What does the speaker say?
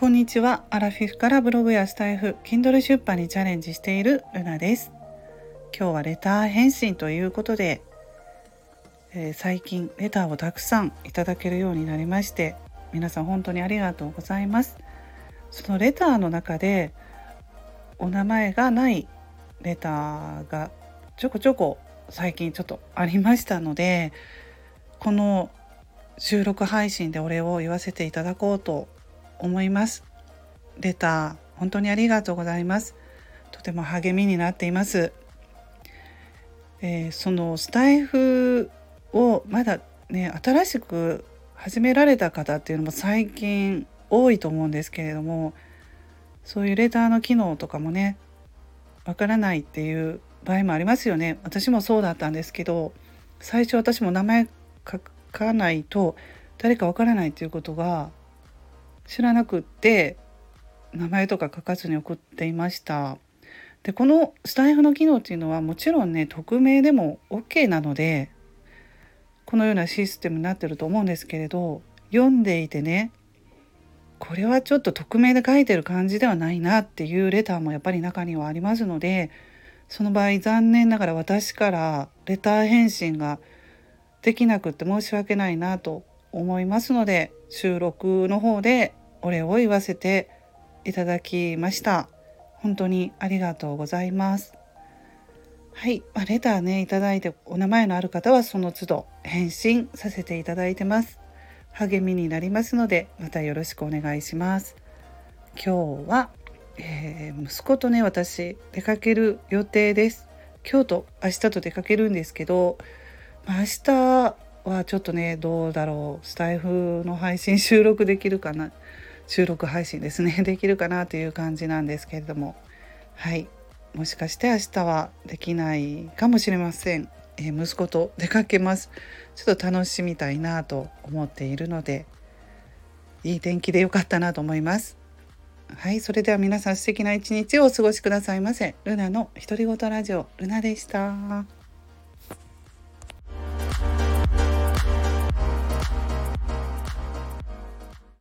こんにちは。アラフィフからブログやスタイフ Kindle 出版にチャレンジしているルナです。今日はレター返信ということで、えー、最近レターをたくさんいただけるようになりまして皆さん本当にありがとうございます。そのレターの中でお名前がないレターがちょこちょこ最近ちょっとありましたのでこの収録配信でお礼を言わせていただこうと思います。レター本当にありがとうございます。とても励みになっています、えー、そのスタイフをまだね新しく始められた方っていうのも最近多いと思うんですけれどもそういうレターの機能とかもねわからないっていう場合もありますよね。私もそうだったんですけど最初私も名前書かないと誰かわからないっていうことが知らなくって名前とか書かずに送っていました。でこのスタイフの機能っていうのはもちろんね匿名でも OK なのでこのようなシステムになってると思うんですけれど読んでいてねこれはちょっと匿名で書いてる感じではないなっていうレターもやっぱり中にはありますのでその場合残念ながら私からレター返信ができなくって申し訳ないなと思いますので収録の方でお礼を言わせていただきました。本当にありがとうございます。はい、まあ、レターねいただいてお名前のある方はその都度返信させていただいてます励みになりますのでまたよろしくお願いします今日は、えー、息子とね私出かける予定です今日と明日と出かけるんですけど、まあ、明日はちょっとねどうだろう。スタイフの配信収録できるかな。収録配信ですね。できるかなという感じなんですけれども。はい。もしかして明日はできないかもしれません、えー、息子と出かけます。ちょっと楽しみたいなと思っているので。いい天気でよかったなと思います。はい。それでは皆さん素敵な一日をお過ごしくださいませ。ルナの独り言ラジオ。ルナでした。